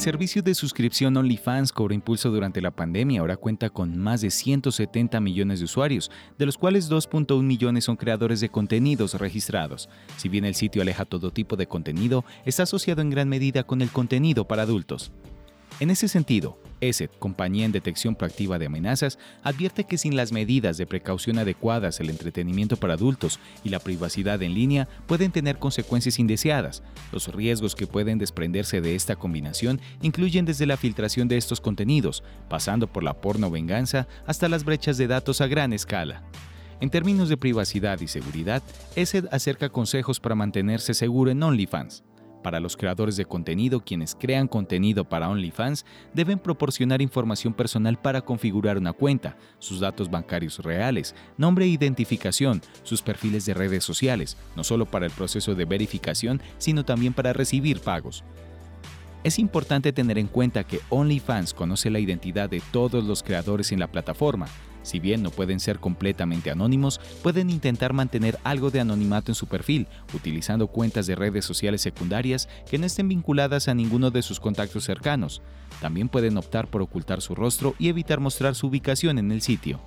servicio de suscripción OnlyFans cobró impulso durante la pandemia. Ahora cuenta con más de 170 millones de usuarios, de los cuales 2.1 millones son creadores de contenidos registrados. Si bien el sitio aleja todo tipo de contenido, está asociado en gran medida con el contenido para adultos. En ese sentido, ESET, compañía en detección proactiva de amenazas, advierte que sin las medidas de precaución adecuadas el entretenimiento para adultos y la privacidad en línea pueden tener consecuencias indeseadas. Los riesgos que pueden desprenderse de esta combinación incluyen desde la filtración de estos contenidos, pasando por la porno venganza hasta las brechas de datos a gran escala. En términos de privacidad y seguridad, ESET acerca consejos para mantenerse seguro en OnlyFans. Para los creadores de contenido, quienes crean contenido para OnlyFans deben proporcionar información personal para configurar una cuenta, sus datos bancarios reales, nombre e identificación, sus perfiles de redes sociales, no solo para el proceso de verificación, sino también para recibir pagos. Es importante tener en cuenta que OnlyFans conoce la identidad de todos los creadores en la plataforma, si bien no pueden ser completamente anónimos, pueden intentar mantener algo de anonimato en su perfil, utilizando cuentas de redes sociales secundarias que no estén vinculadas a ninguno de sus contactos cercanos. También pueden optar por ocultar su rostro y evitar mostrar su ubicación en el sitio.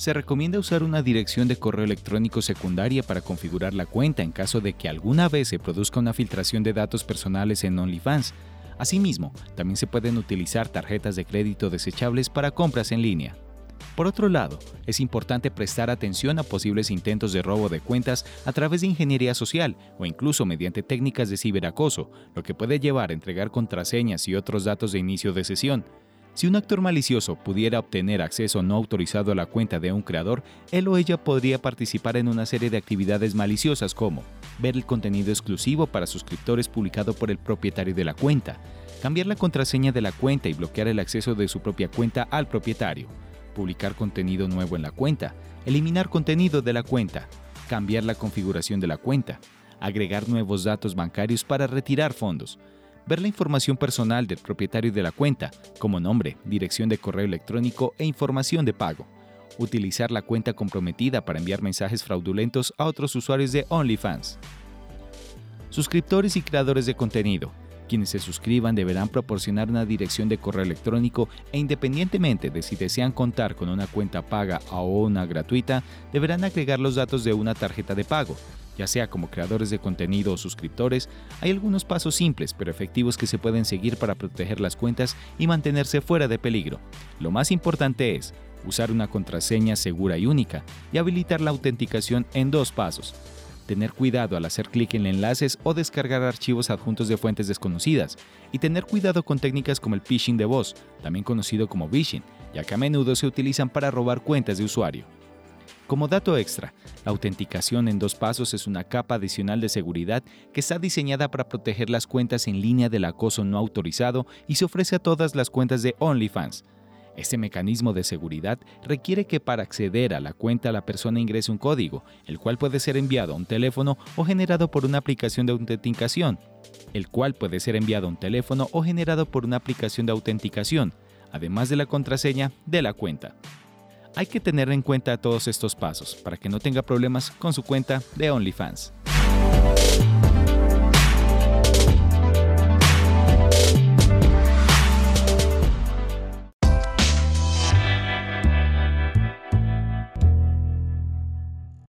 Se recomienda usar una dirección de correo electrónico secundaria para configurar la cuenta en caso de que alguna vez se produzca una filtración de datos personales en OnlyFans. Asimismo, también se pueden utilizar tarjetas de crédito desechables para compras en línea. Por otro lado, es importante prestar atención a posibles intentos de robo de cuentas a través de ingeniería social o incluso mediante técnicas de ciberacoso, lo que puede llevar a entregar contraseñas y otros datos de inicio de sesión. Si un actor malicioso pudiera obtener acceso no autorizado a la cuenta de un creador, él o ella podría participar en una serie de actividades maliciosas como ver el contenido exclusivo para suscriptores publicado por el propietario de la cuenta, cambiar la contraseña de la cuenta y bloquear el acceso de su propia cuenta al propietario, publicar contenido nuevo en la cuenta, eliminar contenido de la cuenta, cambiar la configuración de la cuenta, agregar nuevos datos bancarios para retirar fondos, ver la información personal del propietario de la cuenta, como nombre, dirección de correo electrónico e información de pago, utilizar la cuenta comprometida para enviar mensajes fraudulentos a otros usuarios de OnlyFans. Suscriptores y creadores de contenido, quienes se suscriban deberán proporcionar una dirección de correo electrónico e independientemente de si desean contar con una cuenta paga o una gratuita, deberán agregar los datos de una tarjeta de pago. Ya sea como creadores de contenido o suscriptores, hay algunos pasos simples pero efectivos que se pueden seguir para proteger las cuentas y mantenerse fuera de peligro. Lo más importante es usar una contraseña segura y única y habilitar la autenticación en dos pasos tener cuidado al hacer clic en enlaces o descargar archivos adjuntos de fuentes desconocidas, y tener cuidado con técnicas como el phishing de voz, también conocido como phishing, ya que a menudo se utilizan para robar cuentas de usuario. Como dato extra, la autenticación en dos pasos es una capa adicional de seguridad que está diseñada para proteger las cuentas en línea del acoso no autorizado y se ofrece a todas las cuentas de OnlyFans, este mecanismo de seguridad requiere que para acceder a la cuenta la persona ingrese un código, el cual puede ser enviado a un teléfono o generado por una aplicación de autenticación, el cual puede ser enviado a un teléfono o generado por una aplicación de autenticación, además de la contraseña de la cuenta. Hay que tener en cuenta todos estos pasos para que no tenga problemas con su cuenta de OnlyFans.